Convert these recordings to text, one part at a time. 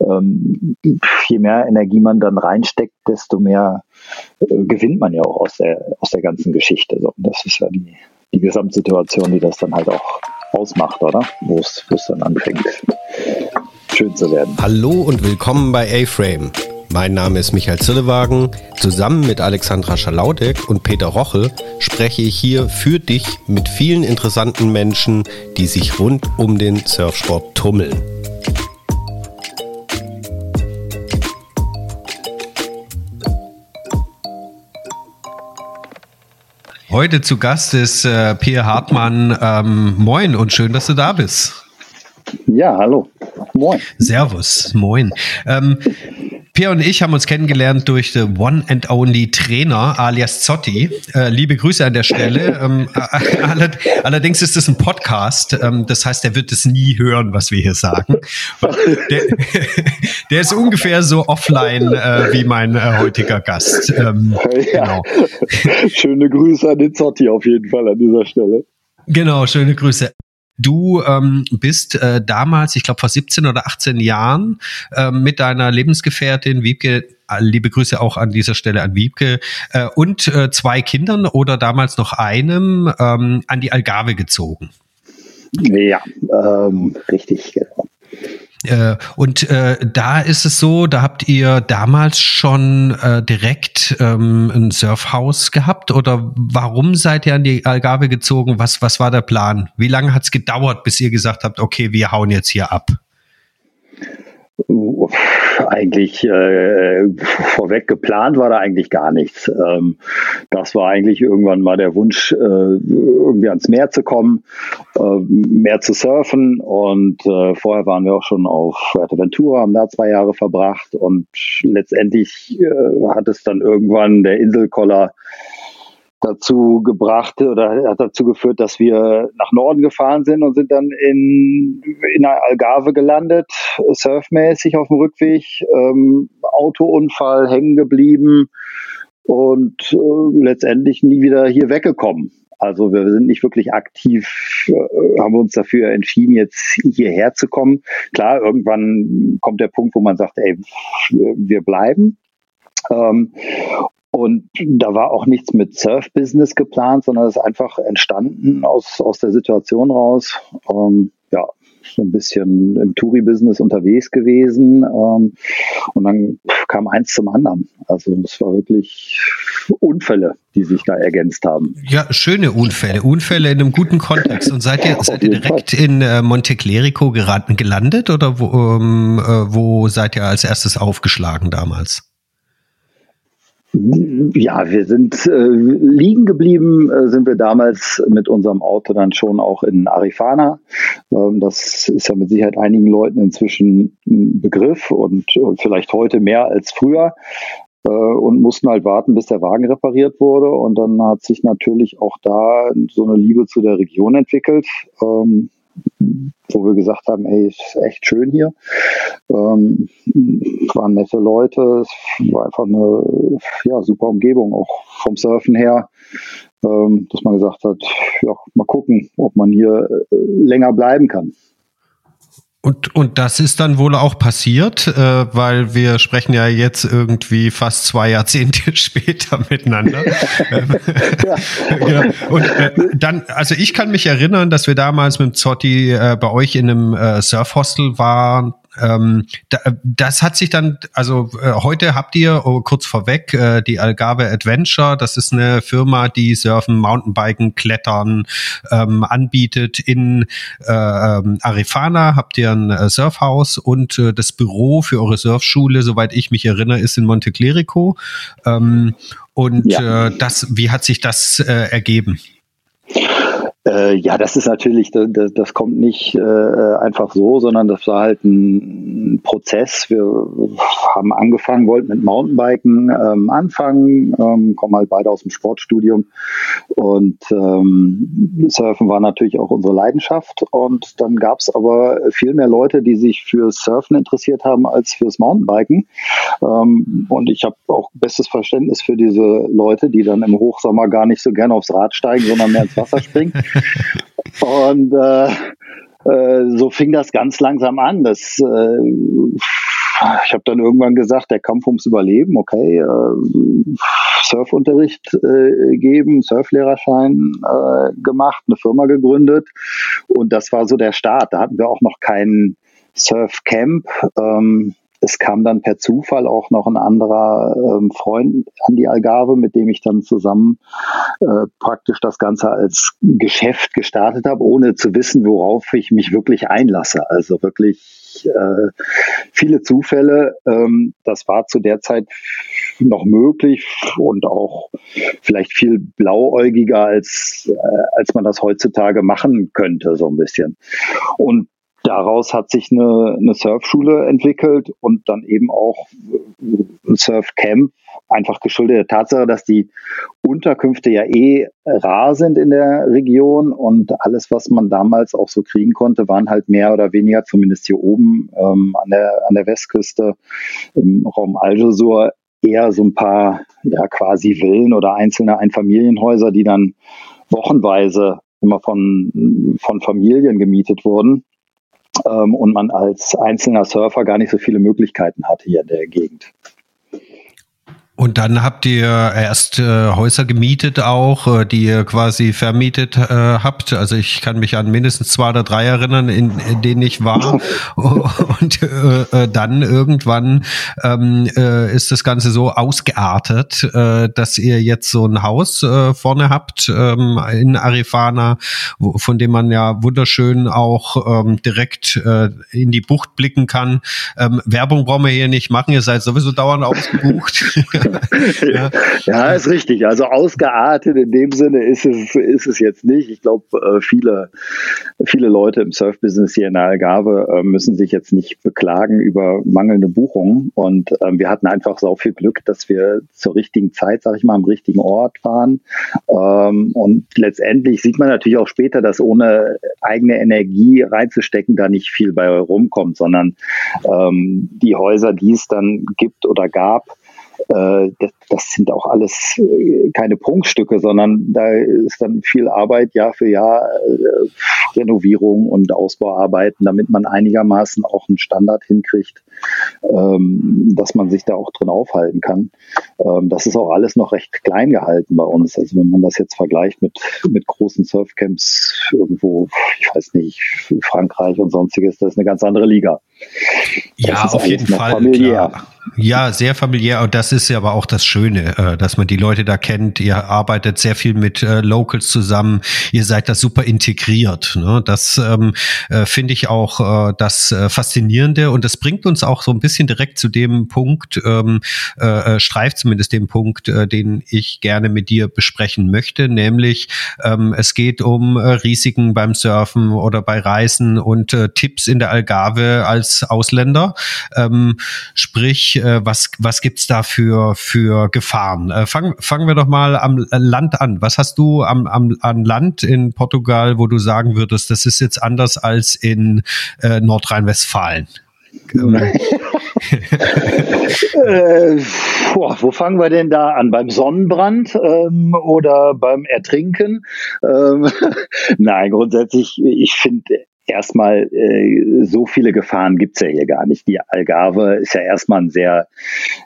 ähm, je mehr Energie man dann reinsteckt, desto mehr äh, gewinnt man ja auch aus der, aus der ganzen Geschichte. So, das ist ja die, die Gesamtsituation, die das dann halt auch ausmacht, oder? Wo es dann anfängt, schön zu werden. Hallo und willkommen bei A-Frame. Mein Name ist Michael Zillewagen. Zusammen mit Alexandra Schalaudek und Peter Roche spreche ich hier für dich mit vielen interessanten Menschen, die sich rund um den Surfsport tummeln. Heute zu Gast ist äh, Pierre Hartmann. Ähm, moin und schön, dass du da bist. Ja, hallo. Moin. Servus, moin. Ähm, Pierre und ich haben uns kennengelernt durch The One and Only Trainer alias Zotti. Äh, liebe Grüße an der Stelle. Ähm, allerdings ist es ein Podcast. Ähm, das heißt, er wird es nie hören, was wir hier sagen. Der, der ist ungefähr so offline äh, wie mein äh, heutiger Gast. Ähm, ja. genau. Schöne Grüße an den Zotti auf jeden Fall an dieser Stelle. Genau, schöne Grüße. Du ähm, bist äh, damals, ich glaube vor 17 oder 18 Jahren, äh, mit deiner Lebensgefährtin Wiebke, äh, liebe Grüße auch an dieser Stelle an Wiebke, äh, und äh, zwei Kindern oder damals noch einem ähm, an die Algarve gezogen. Ja, ähm, richtig, genau. Äh, und äh, da ist es so, da habt ihr damals schon äh, direkt ähm, ein Surfhaus gehabt oder warum seid ihr an die Algarve gezogen? Was, was war der Plan? Wie lange hat es gedauert, bis ihr gesagt habt, okay, wir hauen jetzt hier ab? Eigentlich äh, vorweg geplant war da eigentlich gar nichts. Ähm, das war eigentlich irgendwann mal der Wunsch, äh, irgendwie ans Meer zu kommen, äh, mehr zu surfen. Und äh, vorher waren wir auch schon auf Fuerteventura, haben da zwei Jahre verbracht. Und letztendlich äh, hat es dann irgendwann der Inselkoller dazu gebracht oder hat dazu geführt, dass wir nach Norden gefahren sind und sind dann in, in der Algarve gelandet, surfmäßig auf dem Rückweg, ähm, Autounfall hängen geblieben und äh, letztendlich nie wieder hier weggekommen. Also wir sind nicht wirklich aktiv, äh, haben wir uns dafür entschieden, jetzt hierher zu kommen. Klar, irgendwann kommt der Punkt, wo man sagt, ey, wir bleiben. Ähm, und da war auch nichts mit Surf-Business geplant, sondern es ist einfach entstanden aus, aus der Situation raus. Ähm, ja, so ein bisschen im Touri-Business unterwegs gewesen. Ähm, und dann kam eins zum anderen. Also es war wirklich Unfälle, die sich da ergänzt haben. Ja, schöne Unfälle. Unfälle in einem guten Kontext. Und seid ihr, seid ihr direkt Fall. in äh, Monte Clerico geraten, gelandet oder wo, ähm, äh, wo seid ihr als erstes aufgeschlagen damals? Ja, wir sind äh, liegen geblieben, äh, sind wir damals mit unserem Auto dann schon auch in Arifana. Ähm, das ist ja mit Sicherheit einigen Leuten inzwischen ein Begriff und, und vielleicht heute mehr als früher äh, und mussten halt warten, bis der Wagen repariert wurde. Und dann hat sich natürlich auch da so eine Liebe zu der Region entwickelt. Ähm, wo wir gesagt haben, ey, ist echt schön hier. Ähm, waren nette Leute, es war einfach eine ja, super Umgebung, auch vom Surfen her, ähm, dass man gesagt hat, ja, mal gucken, ob man hier äh, länger bleiben kann. Und, und das ist dann wohl auch passiert, äh, weil wir sprechen ja jetzt irgendwie fast zwei Jahrzehnte später miteinander. ja. genau. Und äh, dann, also ich kann mich erinnern, dass wir damals mit Zotti äh, bei euch in einem äh, Surfhostel waren ähm, da, das hat sich dann, also äh, heute habt ihr, oh, kurz vorweg, äh, die Algarve Adventure, das ist eine Firma, die Surfen, Mountainbiken, Klettern ähm, anbietet. In äh, ähm, Arifana habt ihr ein äh, Surfhaus und äh, das Büro für eure Surfschule, soweit ich mich erinnere, ist in Monte Clerico. Ähm, und ja. äh, das, wie hat sich das äh, ergeben? Äh, ja, das ist natürlich, das, das kommt nicht äh, einfach so, sondern das war halt ein Prozess. Wir haben angefangen, wollten mit Mountainbiken ähm, anfangen, ähm, kommen halt beide aus dem Sportstudium und ähm, Surfen war natürlich auch unsere Leidenschaft und dann gab es aber viel mehr Leute, die sich für Surfen interessiert haben als fürs Mountainbiken ähm, und ich habe auch bestes Verständnis für diese Leute, die dann im Hochsommer gar nicht so gerne aufs Rad steigen, sondern mehr ins Wasser springen. Und äh, äh, so fing das ganz langsam an. Das äh, ich habe dann irgendwann gesagt, der Kampf ums Überleben, okay, äh, Surfunterricht äh, geben, Surflehrerschein äh, gemacht, eine Firma gegründet und das war so der Start. Da hatten wir auch noch keinen Surfcamp. Ähm, es kam dann per Zufall auch noch ein anderer ähm, Freund an die Algarve, mit dem ich dann zusammen äh, praktisch das Ganze als Geschäft gestartet habe, ohne zu wissen, worauf ich mich wirklich einlasse. Also wirklich äh, viele Zufälle. Ähm, das war zu der Zeit noch möglich und auch vielleicht viel blauäugiger, als, äh, als man das heutzutage machen könnte, so ein bisschen. Und daraus hat sich eine, eine Surfschule entwickelt und dann eben auch ein Surfcamp, einfach geschuldet. Der Tatsache, dass die Unterkünfte ja eh rar sind in der Region und alles, was man damals auch so kriegen konnte, waren halt mehr oder weniger, zumindest hier oben ähm, an, der, an der Westküste im Raum Algesur, eher so ein paar ja quasi Villen oder einzelne Einfamilienhäuser, die dann wochenweise immer von, von Familien gemietet wurden und man als einzelner Surfer gar nicht so viele Möglichkeiten hatte hier in der Gegend. Und dann habt ihr erst äh, Häuser gemietet auch, äh, die ihr quasi vermietet äh, habt. Also ich kann mich an mindestens zwei oder drei erinnern, in, in denen ich war. Und äh, äh, dann irgendwann ähm, äh, ist das Ganze so ausgeartet, äh, dass ihr jetzt so ein Haus äh, vorne habt ähm, in Arifana, wo, von dem man ja wunderschön auch ähm, direkt äh, in die Bucht blicken kann. Ähm, Werbung brauchen wir hier nicht machen, ihr seid sowieso dauernd ausgebucht. ja. ja, ist richtig. Also ausgeartet in dem Sinne ist es, ist es jetzt nicht. Ich glaube, äh, viele, viele Leute im Surf-Business hier in der Algarve äh, müssen sich jetzt nicht beklagen über mangelnde Buchungen. Und ähm, wir hatten einfach so viel Glück, dass wir zur richtigen Zeit, sag ich mal, am richtigen Ort waren. Ähm, und letztendlich sieht man natürlich auch später, dass ohne eigene Energie reinzustecken da nicht viel bei rumkommt, sondern ähm, die Häuser, die es dann gibt oder gab, das, das, sind auch alles äh, keine Prunkstücke, sondern da ist dann viel Arbeit Jahr für Jahr, äh, Renovierung und Ausbauarbeiten, damit man einigermaßen auch einen Standard hinkriegt, ähm, dass man sich da auch drin aufhalten kann. Ähm, das ist auch alles noch recht klein gehalten bei uns. Also wenn man das jetzt vergleicht mit, mit großen Surfcamps irgendwo, ich weiß nicht, Frankreich und sonstiges, das ist eine ganz andere Liga. Ja, auf jeden Fall. Familiär. Klar. Ja, sehr familiär. Und das ist ja aber auch das Schöne, äh, dass man die Leute da kennt. Ihr arbeitet sehr viel mit äh, Locals zusammen. Ihr seid da super integriert. Ne? Das ähm, äh, finde ich auch das Faszinierende. Und das bringt uns auch so ein bisschen direkt zu dem Punkt, ähm, äh, streift zumindest den Punkt, äh, den ich gerne mit dir besprechen möchte. Nämlich, ähm, es geht um äh, Risiken beim Surfen oder bei Reisen und äh, Tipps in der Algarve als Ausländer. Ähm, sprich, äh, was, was gibt's da für, für Gefahren? Äh, fangen, fangen wir doch mal am Land an. Was hast du am, am, an Land in Portugal, wo du sagen würdest, das ist jetzt anders als in äh, Nordrhein-Westfalen? äh, boah, wo fangen wir denn da an? Beim Sonnenbrand ähm, oder beim Ertrinken? Ähm, Nein, grundsätzlich, ich finde erstmal äh, so viele Gefahren gibt's ja hier gar nicht. Die Algarve ist ja erstmal ein sehr,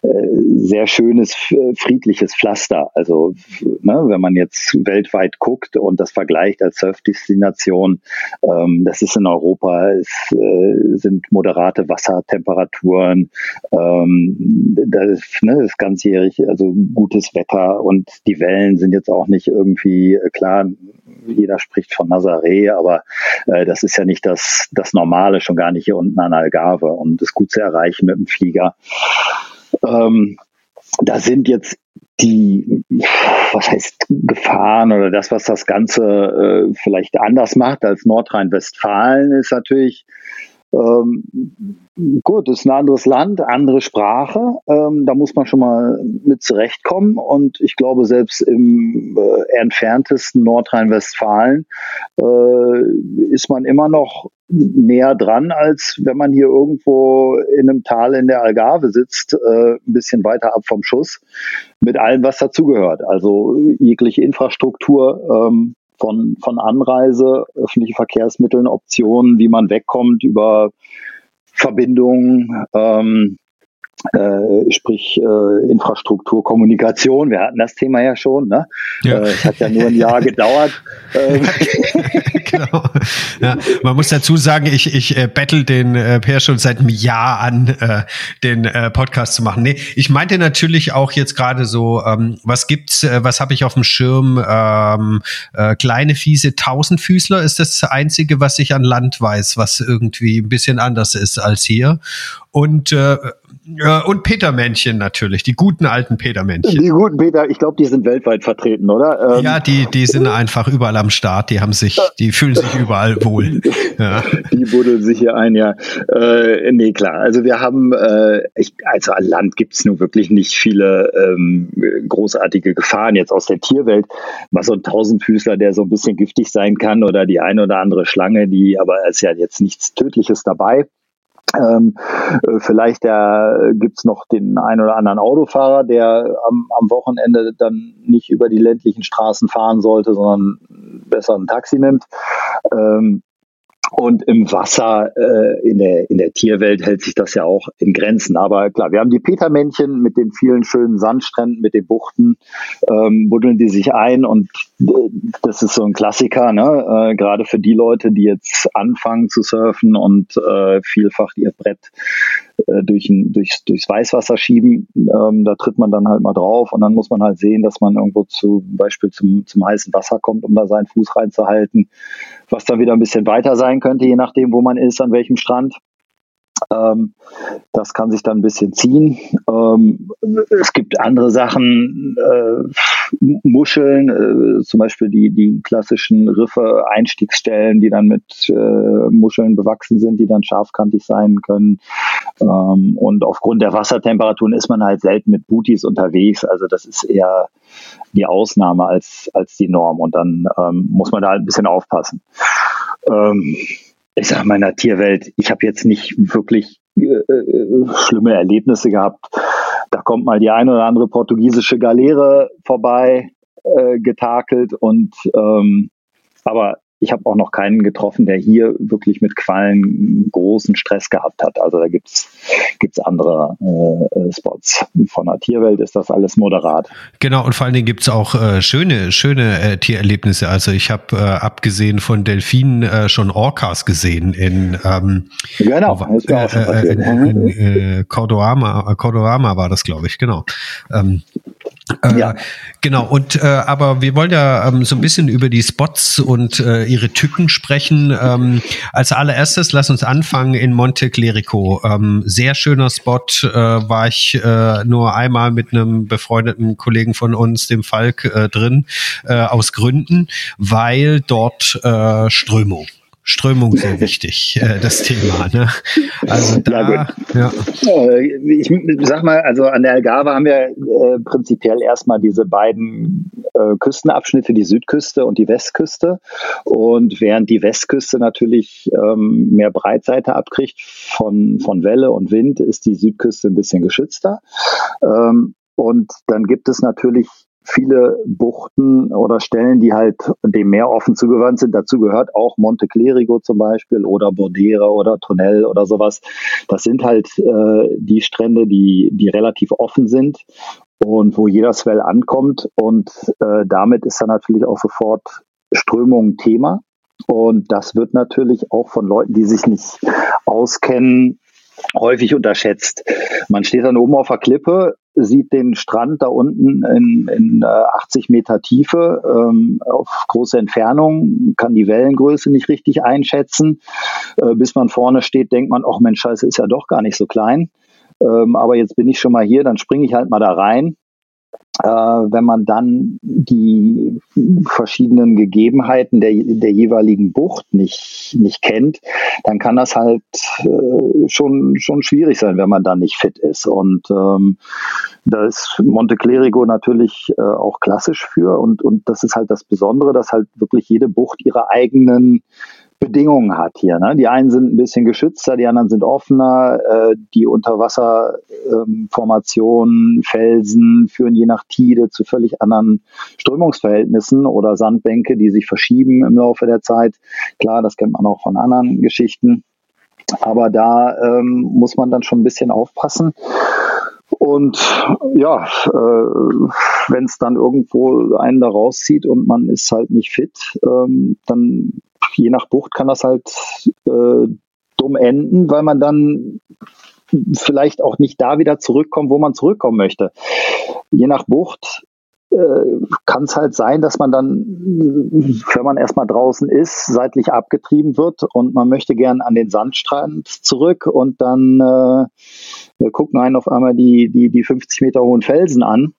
äh, sehr schönes, friedliches Pflaster. Also ne, wenn man jetzt weltweit guckt und das vergleicht als Surfdestination, ähm, das ist in Europa, es äh, sind moderate Wassertemperaturen, ähm, das, ne, ist ganzjährig, also gutes Wetter und die Wellen sind jetzt auch nicht irgendwie, äh, klar, jeder spricht von Nazaré, aber äh, das ist ja nicht das, das Normale, schon gar nicht hier unten an Algarve und ist gut zu erreichen mit dem Flieger. Ähm, da sind jetzt die, was heißt Gefahren oder das, was das Ganze äh, vielleicht anders macht als Nordrhein-Westfalen, ist natürlich ähm, gut, ist ein anderes Land, andere Sprache. Ähm, da muss man schon mal mit zurechtkommen. Und ich glaube, selbst im äh, entferntesten Nordrhein-Westfalen äh, ist man immer noch näher dran, als wenn man hier irgendwo in einem Tal in der Algarve sitzt, äh, ein bisschen weiter ab vom Schuss, mit allem, was dazugehört. Also jegliche Infrastruktur, ähm, von, von Anreise, öffentliche Verkehrsmitteln, Optionen, wie man wegkommt über Verbindungen, ähm, äh, sprich äh, Infrastruktur, Kommunikation. Wir hatten das Thema ja schon. Ne? Ja. Äh, es hat ja nur ein Jahr gedauert. Genau. Ja, man muss dazu sagen, ich, ich äh, battle den äh, Per schon seit einem Jahr an, äh, den äh, Podcast zu machen. Nee, ich meinte natürlich auch jetzt gerade so, ähm, was gibt's, äh, was habe ich auf dem Schirm? Ähm, äh, kleine, fiese Tausendfüßler ist das Einzige, was ich an Land weiß, was irgendwie ein bisschen anders ist als hier. Und äh, und Petermännchen natürlich, die guten alten Petermännchen. Die guten Peter, ich glaube, die sind weltweit vertreten, oder? Ähm, ja, die, die sind einfach überall am Start, die haben sich, die fühlen sich überall wohl. Ja. Die buddeln sich hier ein, ja. Äh, nee, klar. Also wir haben, äh, ich, also an Land gibt es nun wirklich nicht viele ähm, großartige Gefahren jetzt aus der Tierwelt. Was so ein Tausendfüßler, der so ein bisschen giftig sein kann oder die eine oder andere Schlange, die aber ist ja jetzt nichts Tödliches dabei. Ähm, äh, vielleicht äh, gibt's noch den ein oder anderen Autofahrer, der am, am Wochenende dann nicht über die ländlichen Straßen fahren sollte, sondern besser ein Taxi nimmt. Ähm, und im Wasser, äh, in, der, in der Tierwelt hält sich das ja auch in Grenzen. Aber klar, wir haben die Petermännchen mit den vielen schönen Sandstränden, mit den Buchten, ähm, buddeln die sich ein und äh, das ist so ein Klassiker, ne? äh, gerade für die Leute, die jetzt anfangen zu surfen und äh, vielfach ihr Brett äh, durch ein, durchs, durchs Weißwasser schieben. Ähm, da tritt man dann halt mal drauf und dann muss man halt sehen, dass man irgendwo zum Beispiel zum, zum heißen Wasser kommt, um da seinen Fuß reinzuhalten, was dann wieder ein bisschen weiter sein könnte, je nachdem, wo man ist, an welchem Strand. Ähm, das kann sich dann ein bisschen ziehen. Ähm, es gibt andere Sachen, äh, Muscheln, äh, zum Beispiel die, die klassischen Riffe, Einstiegsstellen, die dann mit äh, Muscheln bewachsen sind, die dann scharfkantig sein können. Ähm, und aufgrund der Wassertemperaturen ist man halt selten mit Booties unterwegs. Also das ist eher die Ausnahme als, als die Norm. Und dann ähm, muss man da halt ein bisschen aufpassen. Ähm, ich sage meiner Tierwelt, ich habe jetzt nicht wirklich äh, äh, schlimme Erlebnisse gehabt. Da kommt mal die eine oder andere portugiesische Galeere vorbei, äh, getakelt und ähm, aber ich habe auch noch keinen getroffen, der hier wirklich mit Quallen großen Stress gehabt hat. Also da gibt's gibt's andere äh, Spots. Von der Tierwelt ist das alles moderat. Genau, und vor allen Dingen gibt's auch äh, schöne, schöne äh, Tiererlebnisse. Also ich habe äh, abgesehen von Delfinen äh, schon Orcas gesehen in ähm, genau, auf, äh, äh, in, in, äh, Cordorama, Cordorama war das, glaube ich, genau. Ähm, äh, ja. Genau, und äh, aber wir wollen ja ähm, so ein bisschen über die Spots und äh, ihre Tücken sprechen. Ähm, als allererstes lass uns anfangen in Monte Clerico. Ähm, sehr schöner Spot, äh, war ich äh, nur einmal mit einem befreundeten Kollegen von uns, dem Falk, äh, drin, äh, aus Gründen, weil dort äh, Strömung Strömung sehr wichtig, äh, das Thema. Ne? Also da, ja, ja. Ich sag mal, also an der Algarve haben wir äh, prinzipiell erstmal diese beiden äh, Küstenabschnitte, die Südküste und die Westküste. Und während die Westküste natürlich ähm, mehr Breitseite abkriegt von, von Welle und Wind, ist die Südküste ein bisschen geschützter. Ähm, und dann gibt es natürlich viele Buchten oder Stellen, die halt dem Meer offen zugewandt sind. Dazu gehört auch Monte Clerigo zum Beispiel oder Bordera oder Tonell oder sowas. Das sind halt äh, die Strände, die, die relativ offen sind und wo jeder Swell ankommt. Und äh, damit ist dann natürlich auch sofort Strömung Thema. Und das wird natürlich auch von Leuten, die sich nicht auskennen, häufig unterschätzt. Man steht dann oben auf der Klippe, sieht den Strand da unten in, in 80 äh, Meter Tiefe ähm, auf große Entfernung, kann die Wellengröße nicht richtig einschätzen. Äh, bis man vorne steht, denkt man, ach Mensch, Scheiße, ist ja doch gar nicht so klein. Ähm, aber jetzt bin ich schon mal hier, dann springe ich halt mal da rein wenn man dann die verschiedenen Gegebenheiten der, der jeweiligen Bucht nicht, nicht kennt, dann kann das halt äh, schon, schon schwierig sein, wenn man da nicht fit ist. Und ähm, da ist Monte Clerigo natürlich äh, auch klassisch für. Und, und das ist halt das Besondere, dass halt wirklich jede Bucht ihre eigenen Bedingungen hat hier. Ne? Die einen sind ein bisschen geschützter, die anderen sind offener. Äh, die Unterwasserformationen, ähm, Felsen führen je nach Tide zu völlig anderen Strömungsverhältnissen oder Sandbänke, die sich verschieben im Laufe der Zeit. Klar, das kennt man auch von anderen Geschichten. Aber da ähm, muss man dann schon ein bisschen aufpassen. Und ja, äh, wenn es dann irgendwo einen da rauszieht und man ist halt nicht fit, ähm, dann je nach Bucht kann das halt äh, dumm enden, weil man dann vielleicht auch nicht da wieder zurückkommt, wo man zurückkommen möchte. Je nach Bucht kann es halt sein, dass man dann, wenn man erstmal draußen ist, seitlich abgetrieben wird und man möchte gern an den Sandstrand zurück und dann äh, gucken einen auf einmal die, die, die 50 Meter hohen Felsen an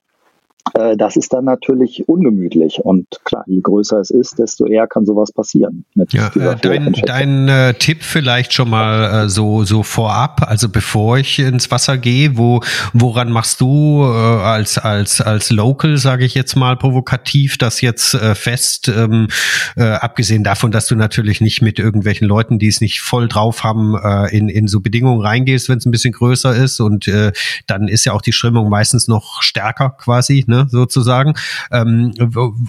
äh, das ist dann natürlich ungemütlich. Und klar, je größer es ist, desto eher kann sowas passieren. ja, äh, dein dein äh, Tipp vielleicht schon mal äh, so, so vorab, also bevor ich ins Wasser gehe, wo, woran machst du äh, als, als, als Local, sage ich jetzt mal provokativ, das jetzt äh, fest, ähm, äh, abgesehen davon, dass du natürlich nicht mit irgendwelchen Leuten, die es nicht voll drauf haben, äh, in, in so Bedingungen reingehst, wenn es ein bisschen größer ist und äh, dann ist ja auch die Strömung meistens noch stärker quasi, ne, sozusagen. Ähm,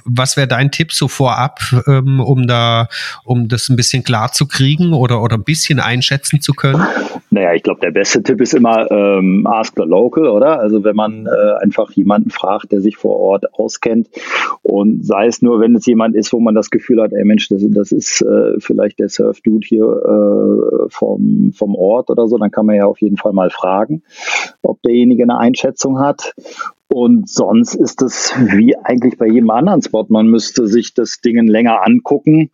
was wäre dein Tipp so vorab, ähm, um da, um das ein bisschen klar zu kriegen oder, oder ein bisschen einschätzen zu können? Naja, ich glaube, der beste Tipp ist immer ähm, Ask the Local, oder? Also wenn man äh, einfach jemanden fragt, der sich vor Ort auskennt und sei es nur, wenn es jemand ist, wo man das Gefühl hat, ey Mensch, das, das ist äh, vielleicht der Surf-Dude hier äh, vom, vom Ort oder so, dann kann man ja auf jeden Fall mal fragen, ob derjenige eine Einschätzung hat. Und sonst ist es wie eigentlich bei jedem anderen Spot. Man müsste sich das Ding länger angucken.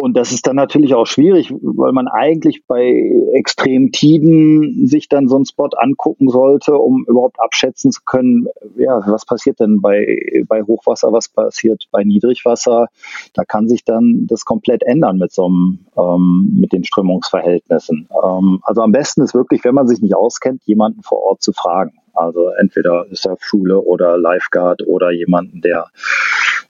Und das ist dann natürlich auch schwierig, weil man eigentlich bei extremen Tiden sich dann so einen Spot angucken sollte, um überhaupt abschätzen zu können, ja, was passiert denn bei, bei Hochwasser, was passiert bei Niedrigwasser. Da kann sich dann das komplett ändern mit so einem, ähm, mit den Strömungsverhältnissen. Ähm, also am besten ist wirklich, wenn man sich nicht auskennt, jemanden vor Ort zu fragen. Also entweder Surfschule oder Lifeguard oder jemanden, der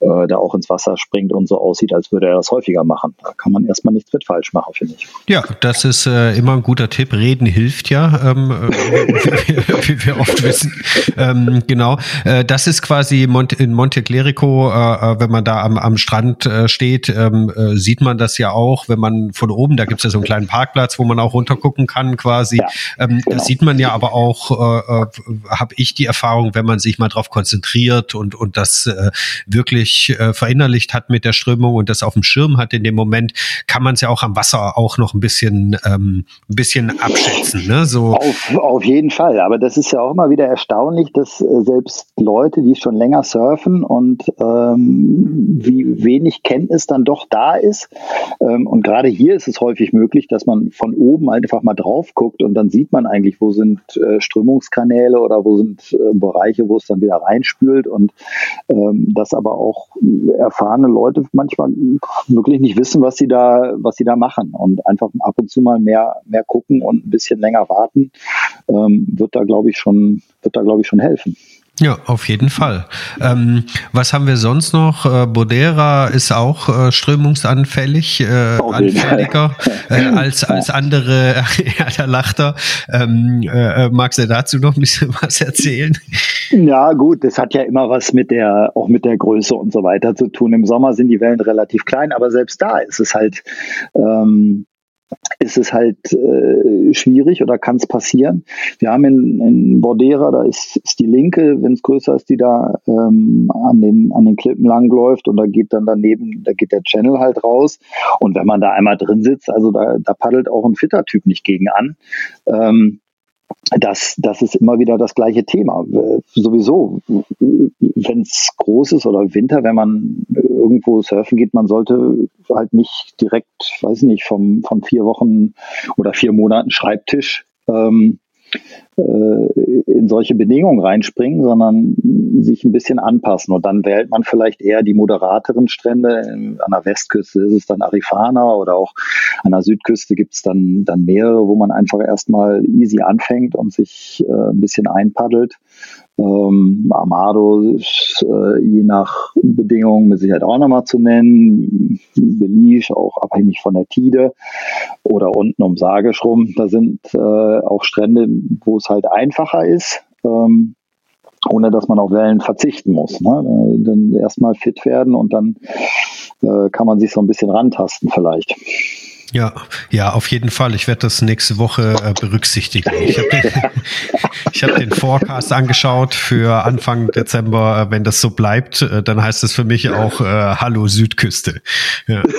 äh, da auch ins Wasser springt und so aussieht, als würde er das häufiger machen. Da kann man erstmal nichts mit falsch machen, finde ich. Ja, das ist äh, immer ein guter Tipp. Reden hilft ja, ähm, äh, wie, wir oft wissen. Ähm, genau. Äh, das ist quasi Mont in Monte Clerico, äh, äh, wenn man da am, am Strand äh, steht, ähm, äh, sieht man das ja auch, wenn man von oben, da gibt es ja so einen kleinen Parkplatz, wo man auch runtergucken kann quasi. Ja, ähm, genau. Das sieht man ja aber auch, äh, habe ich die Erfahrung, wenn man sich mal drauf konzentriert und, und das äh, wirklich wirklich äh, verinnerlicht hat mit der Strömung und das auf dem Schirm hat in dem Moment, kann man es ja auch am Wasser auch noch ein bisschen, ähm, ein bisschen abschätzen. Ne? So. Auf, auf jeden Fall. Aber das ist ja auch immer wieder erstaunlich, dass äh, selbst Leute, die schon länger surfen und ähm, wie wenig Kenntnis dann doch da ist. Ähm, und gerade hier ist es häufig möglich, dass man von oben einfach mal drauf guckt und dann sieht man eigentlich, wo sind äh, Strömungskanäle oder wo sind äh, Bereiche, wo es dann wieder reinspült und ähm, das aber auch auch erfahrene Leute manchmal wirklich nicht wissen, was sie da, was sie da machen und einfach ab und zu mal mehr, mehr gucken und ein bisschen länger warten, ähm, wird da glaube ich schon, wird da glaube ich schon helfen. Ja, auf jeden Fall. Ähm, was haben wir sonst noch? Äh, Bodera ist auch äh, strömungsanfällig, äh, anfälliger äh, als, als andere Erderlachter. Ähm, äh, magst du dazu noch ein bisschen was erzählen? Ja, gut, das hat ja immer was mit der, auch mit der Größe und so weiter zu tun. Im Sommer sind die Wellen relativ klein, aber selbst da ist es halt, ähm, ist es halt äh, schwierig oder kann es passieren. Wir haben in, in Bordera, da ist, ist die linke, wenn es größer ist, die da ähm, an, den, an den Klippen langläuft und da geht dann daneben, da geht der Channel halt raus. Und wenn man da einmal drin sitzt, also da, da paddelt auch ein fitter Typ nicht gegen an. Ähm, das, das ist immer wieder das gleiche Thema. Sowieso, wenn es groß ist oder Winter, wenn man irgendwo surfen geht, man sollte halt nicht direkt, weiß nicht, vom, von vier Wochen oder vier Monaten Schreibtisch ähm, äh, in solche Bedingungen reinspringen, sondern sich ein bisschen anpassen. Und dann wählt man vielleicht eher die moderateren Strände. An der Westküste ist es dann Arifana oder auch an der Südküste gibt es dann, dann mehrere, wo man einfach erstmal easy anfängt und sich äh, ein bisschen einpaddelt. Ähm, Amado ist äh, je nach Bedingungen mit Sicherheit auch nochmal zu nennen. Belize auch abhängig von der Tide oder unten um Sagisch rum. Da sind äh, auch Strände, wo es halt einfacher ist. Ähm, ohne dass man auf Wellen verzichten muss. Ne? Dann erstmal fit werden und dann äh, kann man sich so ein bisschen rantasten vielleicht. Ja, ja, auf jeden Fall. Ich werde das nächste Woche äh, berücksichtigen. Ich habe den, hab den Forecast angeschaut für Anfang Dezember. Äh, wenn das so bleibt, äh, dann heißt es für mich auch äh, Hallo Südküste. Ja.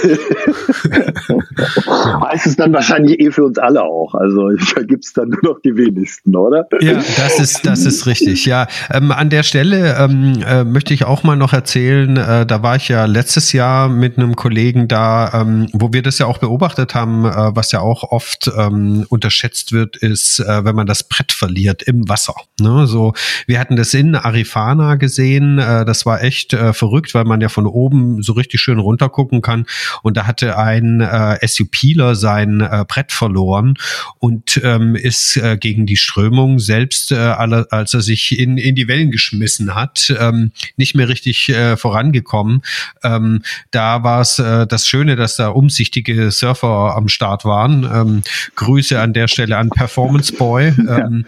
heißt es dann wahrscheinlich eh für uns alle auch. Also da gibt es dann nur noch die wenigsten, oder? Ja, das ist, das ist richtig. Ja, ähm, an der Stelle ähm, äh, möchte ich auch mal noch erzählen, äh, da war ich ja letztes Jahr mit einem Kollegen da, ähm, wo wir das ja auch beobachtet haben, äh, was ja auch oft ähm, unterschätzt wird, ist, wenn man das Brett verliert im Wasser. Ne? So, wir hatten das in Arifana gesehen. Äh, das war echt äh, verrückt, weil man ja von oben so richtig schön runtergucken kann. Und da hatte ein äh, SUPler sein äh, Brett verloren und ähm, ist äh, gegen die Strömung selbst, äh, alle, als er sich in, in die Wellen geschmissen hat, ähm, nicht mehr richtig äh, vorangekommen. Ähm, da war es äh, das Schöne, dass da umsichtige Surfer am Start waren. Ähm, Grüße an der Stelle an Performance Boy, ähm,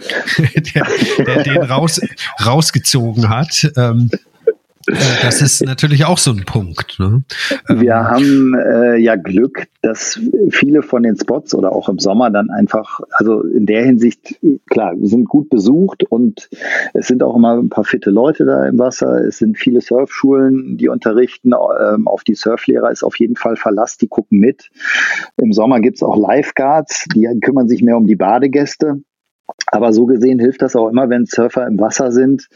der, der den raus, rausgezogen hat. Ähm, äh, das ist natürlich auch so ein Punkt. Ne? Wir ähm, haben äh, ja Glück, dass viele von den Spots oder auch im Sommer dann einfach, also in der Hinsicht, klar, sind gut besucht und es sind auch immer ein paar fitte Leute da im Wasser. Es sind viele Surfschulen, die unterrichten. Ähm, auf die Surflehrer ist auf jeden Fall Verlass, die gucken mit. Im Sommer gibt es auch Lifeguards, die kümmern sich mehr um die Badegäste. Aber so gesehen hilft das auch immer, wenn Surfer im Wasser sind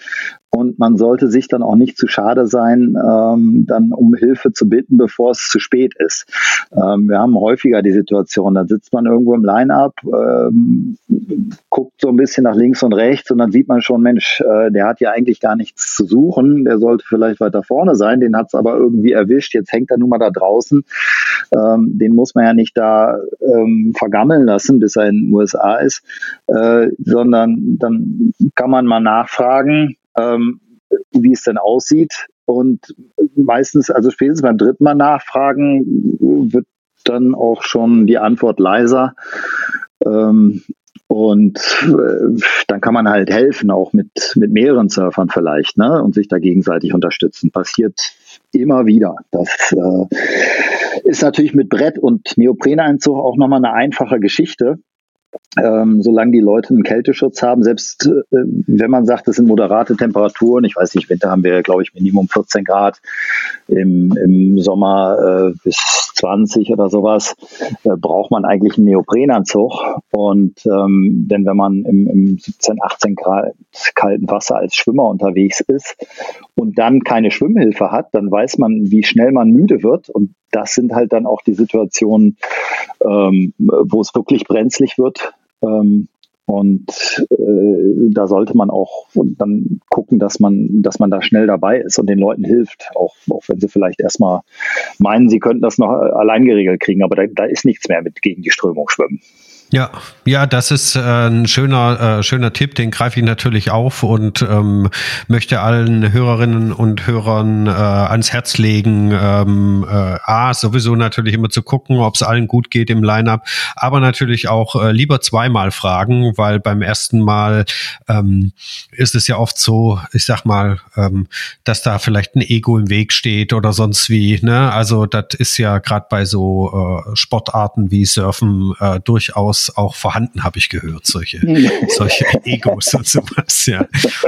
und man sollte sich dann auch nicht zu schade sein, ähm, dann um Hilfe zu bitten, bevor es zu spät ist. Ähm, wir haben häufiger die Situation, da sitzt man irgendwo im Line-Up, ähm, guckt so ein bisschen nach links und rechts und dann sieht man schon, Mensch, äh, der hat ja eigentlich gar nichts zu suchen, der sollte vielleicht weiter vorne sein, den hat es aber irgendwie erwischt, jetzt hängt er nun mal da draußen. Ähm, den muss man ja nicht da ähm, vergammeln lassen, bis er in den USA ist, äh, sondern dann kann man mal nachfragen, ähm, wie es denn aussieht. Und meistens, also spätestens beim dritten Mal nachfragen, wird dann auch schon die Antwort leiser. Ähm, und äh, dann kann man halt helfen, auch mit, mit mehreren Surfern vielleicht, ne? Und sich da gegenseitig unterstützen. Passiert immer wieder. Das äh, ist natürlich mit Brett und Neopreneinzug auch nochmal eine einfache Geschichte ähm, solange die Leute einen Kälteschutz haben, selbst äh, wenn man sagt, es sind moderate Temperaturen, ich weiß nicht, Winter haben wir, glaube ich, Minimum 14 Grad, im, im Sommer äh, bis 20 oder sowas, äh, braucht man eigentlich einen Neoprenanzug. Und ähm, denn wenn man im, im 17, 18 Grad kalten Wasser als Schwimmer unterwegs ist und dann keine Schwimmhilfe hat, dann weiß man, wie schnell man müde wird. Und das sind halt dann auch die Situationen, ähm, wo es wirklich brenzlig wird. Ähm, und äh, da sollte man auch dann gucken, dass man, dass man da schnell dabei ist und den Leuten hilft, auch, auch wenn sie vielleicht erstmal meinen, sie könnten das noch allein geregelt kriegen, aber da, da ist nichts mehr mit gegen die Strömung schwimmen. Ja, ja, das ist äh, ein schöner, äh, schöner Tipp, den greife ich natürlich auf und ähm, möchte allen Hörerinnen und Hörern äh, ans Herz legen, ähm, äh, A, sowieso natürlich immer zu gucken, ob es allen gut geht im Line-Up, aber natürlich auch äh, lieber zweimal fragen, weil beim ersten Mal ähm, ist es ja oft so, ich sag mal, ähm, dass da vielleicht ein Ego im Weg steht oder sonst wie. Ne? Also das ist ja gerade bei so äh, Sportarten wie Surfen äh, durchaus durchaus auch vorhanden, habe ich gehört, solche, solche Egos und sowas, ja.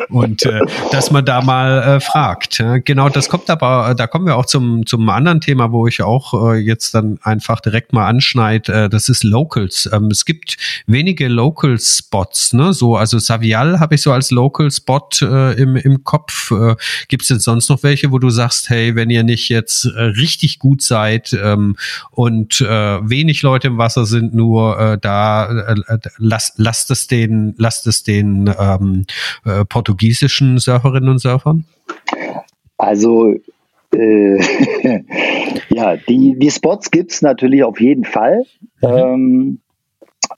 Und äh, dass man da mal äh, fragt. Ja. Genau, das kommt aber, da kommen wir auch zum, zum anderen Thema, wo ich auch äh, jetzt dann einfach direkt mal anschneid, äh, das ist Locals. Ähm, es gibt wenige Local-Spots, ne? So, also Savial habe ich so als Local-Spot äh, im, im Kopf. Äh, gibt es denn sonst noch welche, wo du sagst, hey, wenn ihr nicht jetzt äh, richtig gut seid ähm, und äh, wenig Leute im Wasser sind, nur äh, da äh, äh, lasst, lasst es den, lasst es den ähm, äh, portugiesischen Surferinnen und Surfern? Also äh, ja, die, die Spots gibt es natürlich auf jeden Fall. Mhm. Ähm,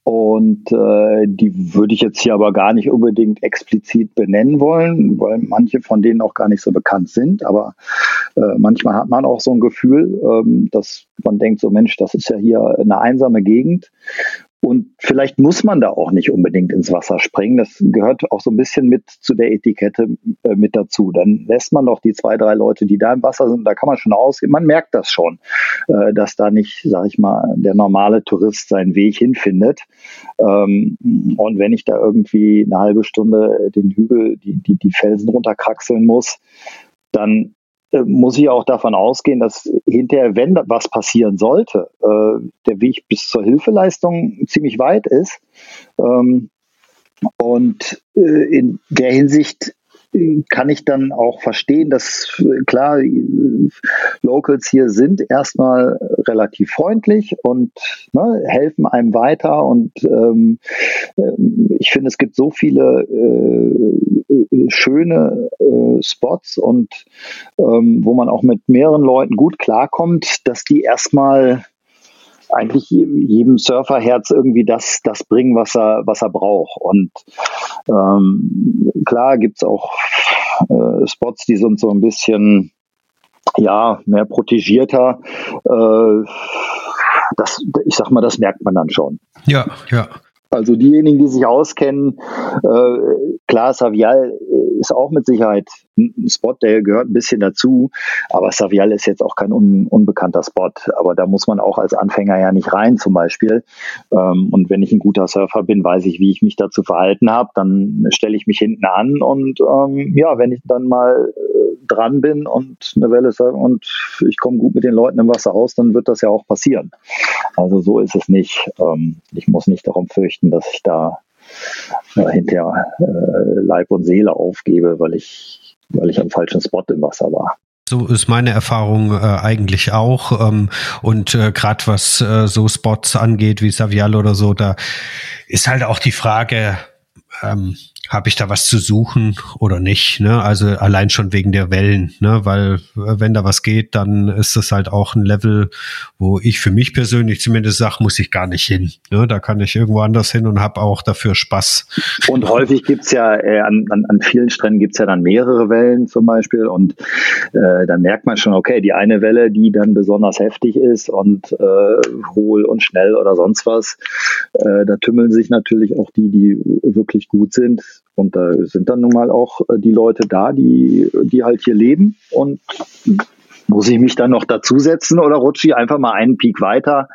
und äh, die würde ich jetzt hier aber gar nicht unbedingt explizit benennen wollen, weil manche von denen auch gar nicht so bekannt sind. Aber äh, manchmal hat man auch so ein Gefühl, ähm, dass man denkt, so Mensch, das ist ja hier eine einsame Gegend. Und vielleicht muss man da auch nicht unbedingt ins Wasser springen. Das gehört auch so ein bisschen mit zu der Etikette äh, mit dazu. Dann lässt man doch die zwei, drei Leute, die da im Wasser sind, da kann man schon ausgehen. Man merkt das schon, äh, dass da nicht, sag ich mal, der normale Tourist seinen Weg hinfindet. Ähm, und wenn ich da irgendwie eine halbe Stunde den Hügel, die, die, die Felsen runterkraxeln muss, dann muss ich auch davon ausgehen, dass hinterher, wenn was passieren sollte, äh, der Weg bis zur Hilfeleistung ziemlich weit ist. Ähm, und äh, in der Hinsicht kann ich dann auch verstehen, dass klar, Locals hier sind erstmal relativ freundlich und ne, helfen einem weiter. Und ähm, ich finde, es gibt so viele äh, schöne äh, Spots und ähm, wo man auch mit mehreren Leuten gut klarkommt, dass die erstmal eigentlich jedem Surferherz irgendwie das, das bringen, was er, was er braucht. Und ähm, klar gibt's auch äh, Spots, die sind so ein bisschen ja, mehr protegierter. Äh, das, ich sag mal, das merkt man dann schon. Ja, ja. Also diejenigen, die sich auskennen, äh, klar, Savial ist auch mit Sicherheit Spot, der gehört ein bisschen dazu, aber Savial ist jetzt auch kein un unbekannter Spot. Aber da muss man auch als Anfänger ja nicht rein zum Beispiel. Ähm, und wenn ich ein guter Surfer bin, weiß ich, wie ich mich dazu verhalten habe. Dann stelle ich mich hinten an und ähm, ja, wenn ich dann mal äh, dran bin und eine Welle und ich komme gut mit den Leuten im Wasser aus, dann wird das ja auch passieren. Also so ist es nicht. Ähm, ich muss nicht darum fürchten, dass ich da äh, hinterher äh, Leib und Seele aufgebe, weil ich, weil ich am falschen Spot im Wasser war. So ist meine Erfahrung äh, eigentlich auch. Ähm, und äh, gerade was äh, so Spots angeht wie Savial oder so, da ist halt auch die Frage, ähm, habe ich da was zu suchen oder nicht. Ne? Also allein schon wegen der Wellen, ne? weil äh, wenn da was geht, dann ist das halt auch ein Level, wo ich für mich persönlich zumindest sage, muss ich gar nicht hin. Ne? Da kann ich irgendwo anders hin und habe auch dafür Spaß. Und häufig gibt's ja äh, an, an, an vielen Stränden gibt's ja dann mehrere Wellen zum Beispiel und äh, dann merkt man schon, okay, die eine Welle, die dann besonders heftig ist und äh, hohl und schnell oder sonst was, äh, da tümmeln sich natürlich auch die, die wirklich gut sind und da sind dann nun mal auch äh, die Leute da, die, die halt hier leben. Und muss ich mich dann noch dazusetzen oder rutsche ich einfach mal einen Peak weiter,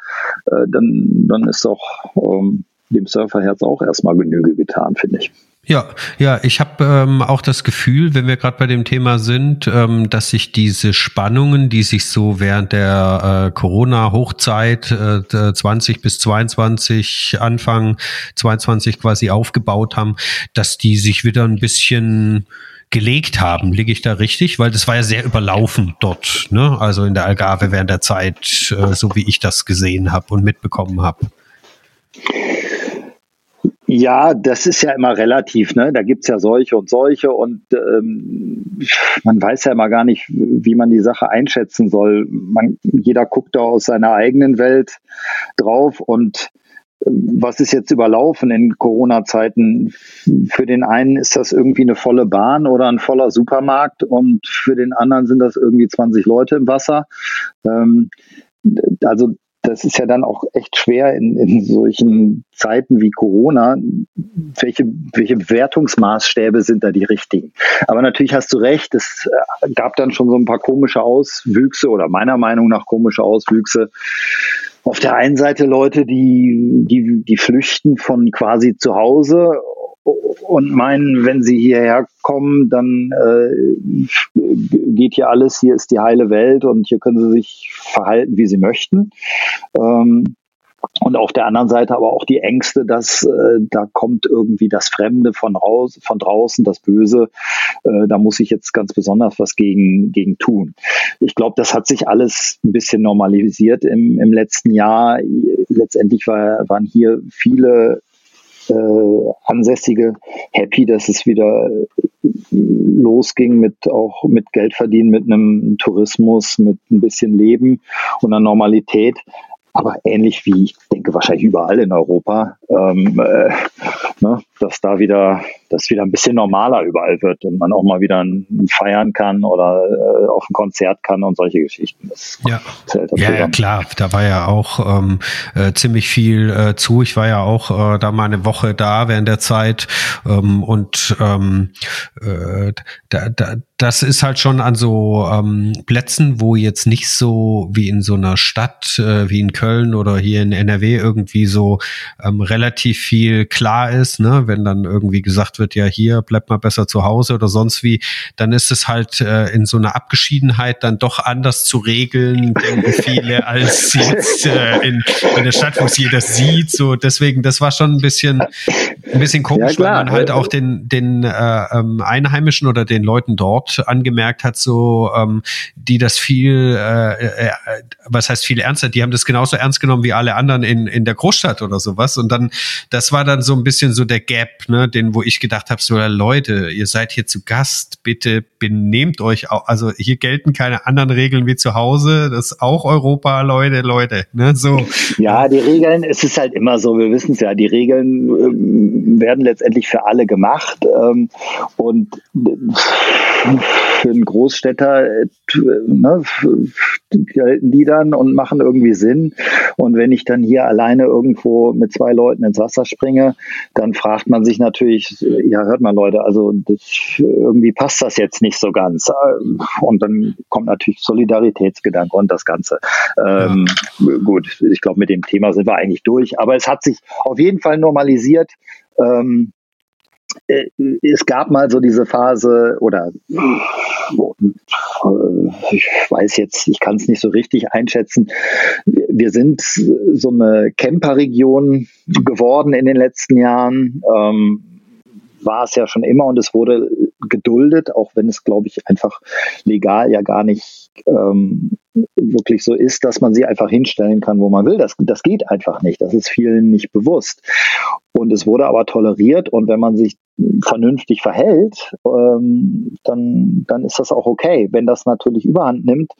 äh, dann, dann ist doch ähm, dem Surferherz auch erstmal Genüge getan, finde ich. Ja, ja, ich habe ähm, auch das Gefühl, wenn wir gerade bei dem Thema sind, ähm, dass sich diese Spannungen, die sich so während der äh, Corona-Hochzeit äh, 20 bis 22, Anfang 22 quasi aufgebaut haben, dass die sich wieder ein bisschen gelegt haben. Liege ich da richtig? Weil das war ja sehr überlaufen dort, ne? Also in der Algarve während der Zeit, äh, so wie ich das gesehen habe und mitbekommen habe. Ja, das ist ja immer relativ. Ne? Da gibt's ja solche und solche und ähm, man weiß ja immer gar nicht, wie man die Sache einschätzen soll. Man, jeder guckt da aus seiner eigenen Welt drauf und ähm, was ist jetzt überlaufen in Corona-Zeiten? Für den einen ist das irgendwie eine volle Bahn oder ein voller Supermarkt und für den anderen sind das irgendwie 20 Leute im Wasser. Ähm, also das ist ja dann auch echt schwer in, in solchen Zeiten wie Corona. Welche, welche Bewertungsmaßstäbe sind da die richtigen? Aber natürlich hast du recht, es äh, gab dann schon so ein paar komische Auswüchse oder meiner Meinung nach komische Auswüchse. Auf der einen Seite Leute, die, die, die flüchten von quasi zu Hause und meinen, wenn sie hierher kommen, dann äh, geht hier alles, hier ist die heile Welt und hier können sie sich verhalten, wie sie möchten. Ähm, und auf der anderen Seite aber auch die Ängste, dass äh, da kommt irgendwie das Fremde von, raus, von draußen, das Böse. Äh, da muss ich jetzt ganz besonders was gegen, gegen tun. Ich glaube, das hat sich alles ein bisschen normalisiert im, im letzten Jahr. Letztendlich war, waren hier viele äh, Ansässige happy, dass es wieder losging mit auch mit Geld verdienen, mit einem Tourismus, mit ein bisschen Leben und einer Normalität. Aber ähnlich wie ich denke wahrscheinlich überall in Europa, ähm, äh, ne, dass da wieder, dass wieder ein bisschen normaler überall wird und man auch mal wieder ein, feiern kann oder äh, auf ein Konzert kann und solche Geschichten. Das ja. Ja, ja, klar. Da war ja auch ähm, äh, ziemlich viel äh, zu. Ich war ja auch äh, da mal eine Woche da während der Zeit ähm, und ähm, äh, da, da, das ist halt schon an so ähm, Plätzen, wo jetzt nicht so wie in so einer Stadt äh, wie in Köln oder hier in NRW irgendwie so ähm, relativ viel klar ist, ne? Wenn dann irgendwie gesagt wird, ja hier bleibt mal besser zu Hause oder sonst wie, dann ist es halt äh, in so einer Abgeschiedenheit dann doch anders zu regeln, denken viele, als jetzt äh, in, in der Stadt, wo es jeder sieht. So deswegen, das war schon ein bisschen ein bisschen komisch, ja, weil man halt auch den den äh, ähm, Einheimischen oder den Leuten dort Wort angemerkt hat, so ähm, die das viel, äh, äh, was heißt viel ernster, die haben das genauso ernst genommen wie alle anderen in, in der Großstadt oder sowas. Und dann, das war dann so ein bisschen so der Gap, ne, den, wo ich gedacht habe, so Leute, ihr seid hier zu Gast, bitte benehmt euch auch. Also hier gelten keine anderen Regeln wie zu Hause. Das ist auch Europa, Leute, Leute. Ne, so. Ja, die Regeln, es ist halt immer so, wir wissen es ja, die Regeln ähm, werden letztendlich für alle gemacht. Ähm, und für einen Großstädter ne, gelten die dann und machen irgendwie Sinn. Und wenn ich dann hier alleine irgendwo mit zwei Leuten ins Wasser springe, dann fragt man sich natürlich, ja, hört mal Leute, also das, irgendwie passt das jetzt nicht so ganz. Und dann kommt natürlich Solidaritätsgedanke und das Ganze. Ähm, Gut, ich glaube, mit dem Thema sind wir eigentlich durch. Aber es hat sich auf jeden Fall normalisiert. Ähm, äh, es gab mal so diese Phase oder äh, ich weiß jetzt, ich kann es nicht so richtig einschätzen. Wir sind so eine Camperregion geworden in den letzten Jahren. Ähm, war es ja schon immer und es wurde geduldet, auch wenn es, glaube ich, einfach legal ja gar nicht ähm, wirklich so ist, dass man sie einfach hinstellen kann, wo man will. Das, das geht einfach nicht. Das ist vielen nicht bewusst. Und es wurde aber toleriert und wenn man sich vernünftig verhält, ähm, dann, dann ist das auch okay. Wenn das natürlich überhand nimmt,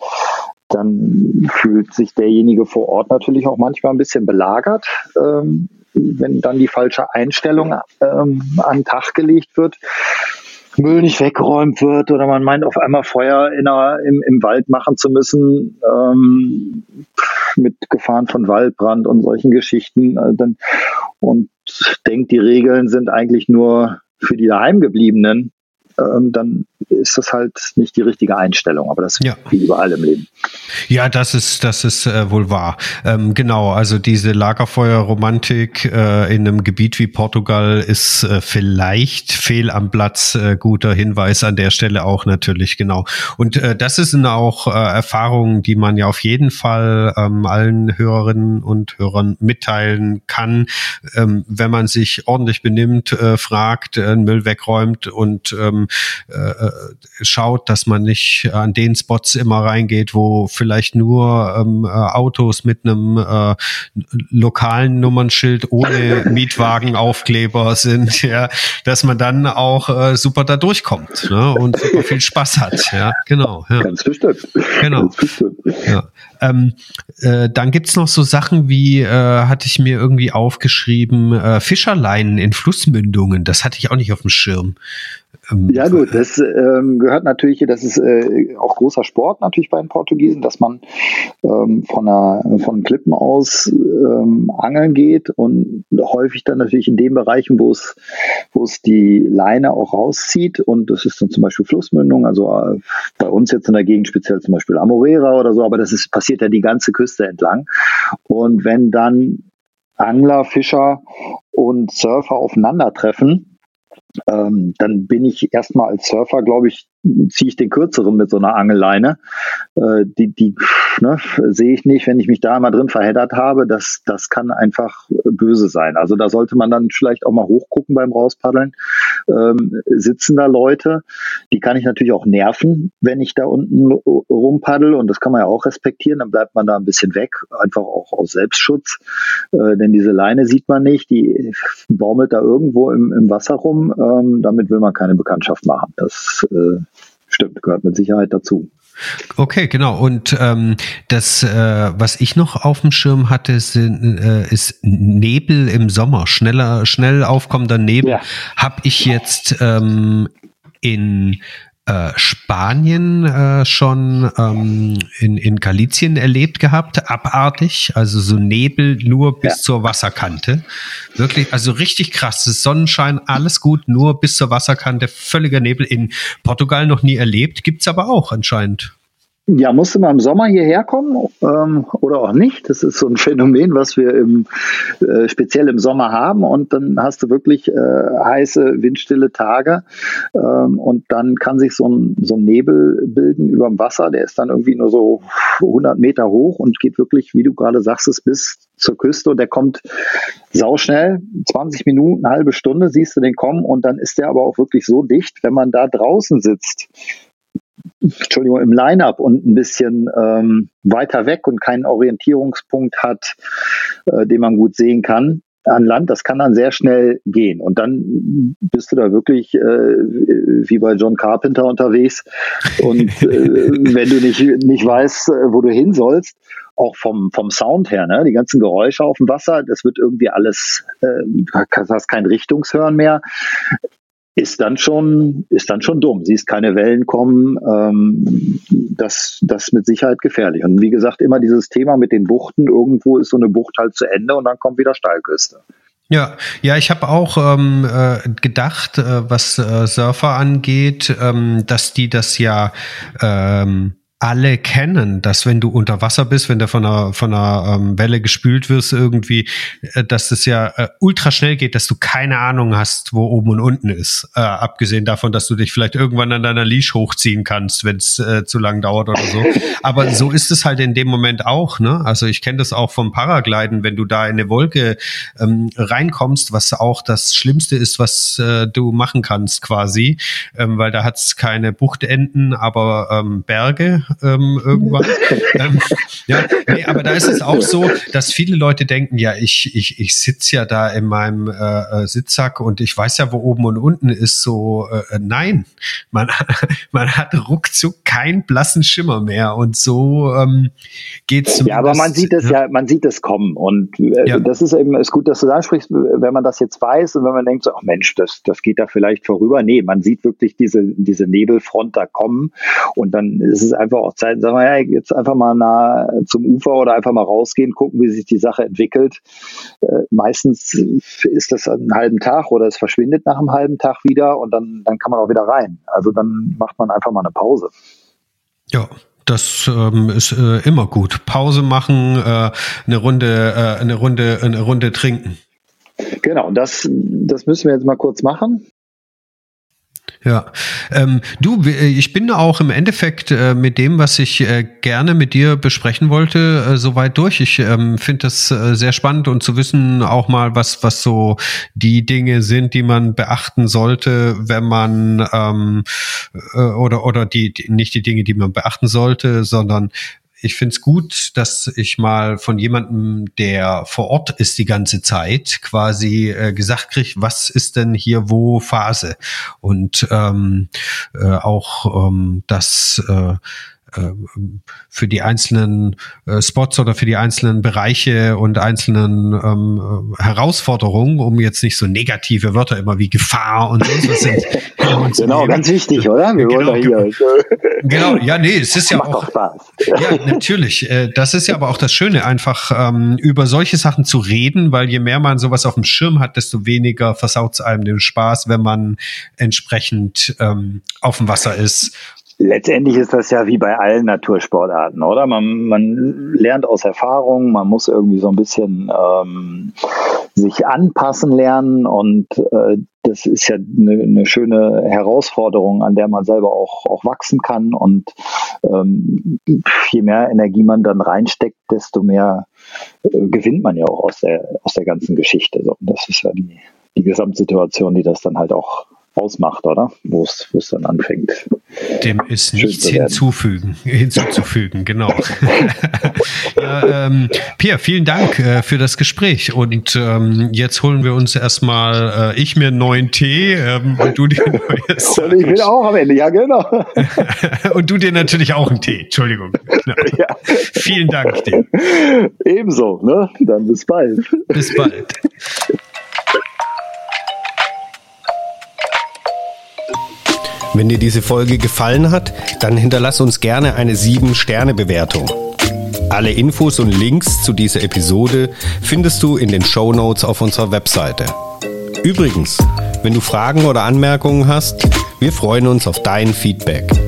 dann fühlt sich derjenige vor Ort natürlich auch manchmal ein bisschen belagert, ähm, wenn dann die falsche Einstellung ähm, an den Tag gelegt wird. Müll nicht weggeräumt wird oder man meint auf einmal Feuer in einer, im, im Wald machen zu müssen ähm, mit Gefahren von Waldbrand und solchen Geschichten äh, dann, und denkt, die Regeln sind eigentlich nur für die Daheimgebliebenen, ähm, dann ist das halt nicht die richtige Einstellung. Aber das ja. wie überall im Leben. Ja, das ist, das ist äh, wohl wahr. Ähm, genau, also diese Lagerfeuerromantik äh, in einem Gebiet wie Portugal ist äh, vielleicht fehl am Platz. Äh, guter Hinweis an der Stelle auch natürlich, genau. Und äh, das sind auch äh, Erfahrungen, die man ja auf jeden Fall ähm, allen Hörerinnen und Hörern mitteilen kann, ähm, wenn man sich ordentlich benimmt, äh, fragt, äh, Müll wegräumt und ähm, äh, schaut, dass man nicht an den Spots immer reingeht, wo vielleicht nur ähm, äh, Autos mit einem äh, lokalen Nummernschild ohne Mietwagenaufkleber sind, ja, dass man dann auch äh, super da durchkommt ne, und super viel Spaß hat. Ja, genau. Ja. Ganz bestimmt. Genau. Ganz bestimmt. Ja. Ähm, äh, dann gibt's noch so Sachen wie, äh, hatte ich mir irgendwie aufgeschrieben, äh, Fischerleinen in Flussmündungen. Das hatte ich auch nicht auf dem Schirm. Ähm, ja gut, das ähm, gehört natürlich, das ist äh, auch großer Sport natürlich bei den Portugiesen, dass man ähm, von, einer, von Klippen aus ähm, angeln geht und häufig dann natürlich in den Bereichen, wo es, wo es die Leine auch rauszieht. Und das ist dann zum Beispiel Flussmündung, also äh, bei uns jetzt in der Gegend speziell zum Beispiel Amorera oder so, aber das ist, passiert ja die ganze Küste entlang. Und wenn dann Angler, Fischer und Surfer aufeinandertreffen, ähm, dann bin ich erstmal als Surfer, glaube ich, ziehe ich den kürzeren mit so einer Angelleine. Äh, die die ne, sehe ich nicht, wenn ich mich da mal drin verheddert habe. Das, das kann einfach böse sein. Also da sollte man dann vielleicht auch mal hochgucken beim Rauspaddeln. Ähm, sitzen da Leute, die kann ich natürlich auch nerven, wenn ich da unten rumpaddel und das kann man ja auch respektieren. Dann bleibt man da ein bisschen weg, einfach auch aus Selbstschutz. Äh, denn diese Leine sieht man nicht, die baumelt da irgendwo im, im Wasser rum. Ähm, damit will man keine Bekanntschaft machen. Das äh, Stimmt, gehört mit Sicherheit dazu. Okay, genau. Und ähm, das, äh, was ich noch auf dem Schirm hatte, sind, äh, ist Nebel im Sommer. Schneller, schnell aufkommender Nebel. Ja. Habe ich jetzt ähm, in äh, Spanien äh, schon ähm, in, in Galizien erlebt gehabt, abartig, also so Nebel nur bis ja. zur Wasserkante. Wirklich, also richtig krass. Sonnenschein, alles gut, nur bis zur Wasserkante, völliger Nebel. In Portugal noch nie erlebt, gibt's aber auch anscheinend. Ja, musste man im Sommer hierher kommen ähm, oder auch nicht. Das ist so ein Phänomen, was wir im, äh, speziell im Sommer haben. Und dann hast du wirklich äh, heiße, windstille Tage. Ähm, und dann kann sich so ein, so ein Nebel bilden über dem Wasser. Der ist dann irgendwie nur so 100 Meter hoch und geht wirklich, wie du gerade sagst, bis zur Küste. Und der kommt sauschnell, 20 Minuten, halbe Stunde siehst du den kommen. Und dann ist der aber auch wirklich so dicht, wenn man da draußen sitzt Entschuldigung, im Line-up und ein bisschen ähm, weiter weg und keinen Orientierungspunkt hat, äh, den man gut sehen kann an Land, das kann dann sehr schnell gehen. Und dann bist du da wirklich äh, wie bei John Carpenter unterwegs. Und äh, wenn du nicht, nicht weißt, äh, wo du hin sollst, auch vom, vom Sound her, ne? die ganzen Geräusche auf dem Wasser, das wird irgendwie alles, äh, hast kein Richtungshören mehr ist dann schon, ist dann schon dumm. Siehst keine Wellen kommen, ähm, das, das ist mit Sicherheit gefährlich. Und wie gesagt, immer dieses Thema mit den Buchten, irgendwo ist so eine Bucht halt zu Ende und dann kommt wieder Steilküste. Ja, ja, ich habe auch ähm, äh, gedacht, äh, was äh, Surfer angeht, ähm, dass die das ja ähm, alle kennen, dass wenn du unter Wasser bist, wenn du von einer, von einer ähm, Welle gespült wirst irgendwie, äh, dass es ja äh, ultra schnell geht, dass du keine Ahnung hast, wo oben und unten ist. Äh, abgesehen davon, dass du dich vielleicht irgendwann an deiner Leash hochziehen kannst, wenn es äh, zu lang dauert oder so. Aber so ist es halt in dem Moment auch. Ne? Also ich kenne das auch vom Paragliden, wenn du da in eine Wolke ähm, reinkommst, was auch das Schlimmste ist, was äh, du machen kannst quasi, ähm, weil da hat es keine Buchtenden, aber ähm, Berge ähm, irgendwann. ähm, ja, nee, aber da ist es auch so, dass viele Leute denken, ja, ich, ich, ich sitze ja da in meinem äh, äh, Sitzsack und ich weiß ja, wo oben und unten ist. So, äh, äh nein, man, man hat ruckzuck keinen blassen Schimmer mehr und so ähm, geht's. Ja, aber man sieht es ja. man sieht es kommen und äh, ja. das ist eben ist gut, dass du da sprichst, wenn man das jetzt weiß und wenn man denkt, so, ach Mensch, das, das geht da vielleicht vorüber. Nee, man sieht wirklich diese, diese Nebelfront da kommen und dann ist es einfach einfach auch Zeit, sagen wir ja, jetzt einfach mal nah zum Ufer oder einfach mal rausgehen, gucken, wie sich die Sache entwickelt. Äh, meistens ist das einen halben Tag oder es verschwindet nach einem halben Tag wieder und dann, dann kann man auch wieder rein. Also dann macht man einfach mal eine Pause. Ja, das ähm, ist äh, immer gut. Pause machen, äh, eine Runde, äh, eine Runde, eine Runde trinken. Genau, das, das müssen wir jetzt mal kurz machen. Ja, ähm, du, äh, ich bin auch im Endeffekt äh, mit dem, was ich äh, gerne mit dir besprechen wollte, äh, soweit durch. Ich ähm, finde das äh, sehr spannend und zu wissen auch mal, was was so die Dinge sind, die man beachten sollte, wenn man ähm, äh, oder oder die, die nicht die Dinge, die man beachten sollte, sondern ich finde es gut, dass ich mal von jemandem, der vor Ort ist die ganze Zeit, quasi äh, gesagt kriege, was ist denn hier wo Phase? Und ähm, äh, auch ähm, das äh, für die einzelnen äh, Spots oder für die einzelnen Bereiche und einzelnen ähm, äh, Herausforderungen, um jetzt nicht so negative Wörter immer wie Gefahr und sonst was sind. genau, nehmen. ganz wichtig, oder? Wir genau, hier. genau, ja, nee, es ist ja Macht auch. Spaß. Ja, natürlich. Das ist ja aber auch das Schöne, einfach ähm, über solche Sachen zu reden, weil je mehr man sowas auf dem Schirm hat, desto weniger versaut es einem den Spaß, wenn man entsprechend ähm, auf dem Wasser ist Letztendlich ist das ja wie bei allen Natursportarten, oder? Man, man lernt aus Erfahrung, man muss irgendwie so ein bisschen ähm, sich anpassen lernen und äh, das ist ja eine, eine schöne Herausforderung, an der man selber auch, auch wachsen kann. Und ähm, je mehr Energie man dann reinsteckt, desto mehr äh, gewinnt man ja auch aus der, aus der ganzen Geschichte. So, das ist ja die, die Gesamtsituation, die das dann halt auch ausmacht, oder? Wo es dann anfängt. Dem ist nichts hinzufügen, hinzuzufügen, genau. ja, ähm, Pierre, vielen Dank äh, für das Gespräch. Und ähm, jetzt holen wir uns erstmal, äh, ich mir einen neuen Tee ähm, und du dir ein neues. Und ich will auch am Ende, ja, genau. und du dir natürlich auch einen Tee, Entschuldigung. Genau. Ja. Vielen Dank dir. Ebenso, ne? Dann bis bald. Bis bald. Wenn dir diese Folge gefallen hat, dann hinterlass uns gerne eine 7-Sterne-Bewertung. Alle Infos und Links zu dieser Episode findest du in den Show Notes auf unserer Webseite. Übrigens, wenn du Fragen oder Anmerkungen hast, wir freuen uns auf dein Feedback.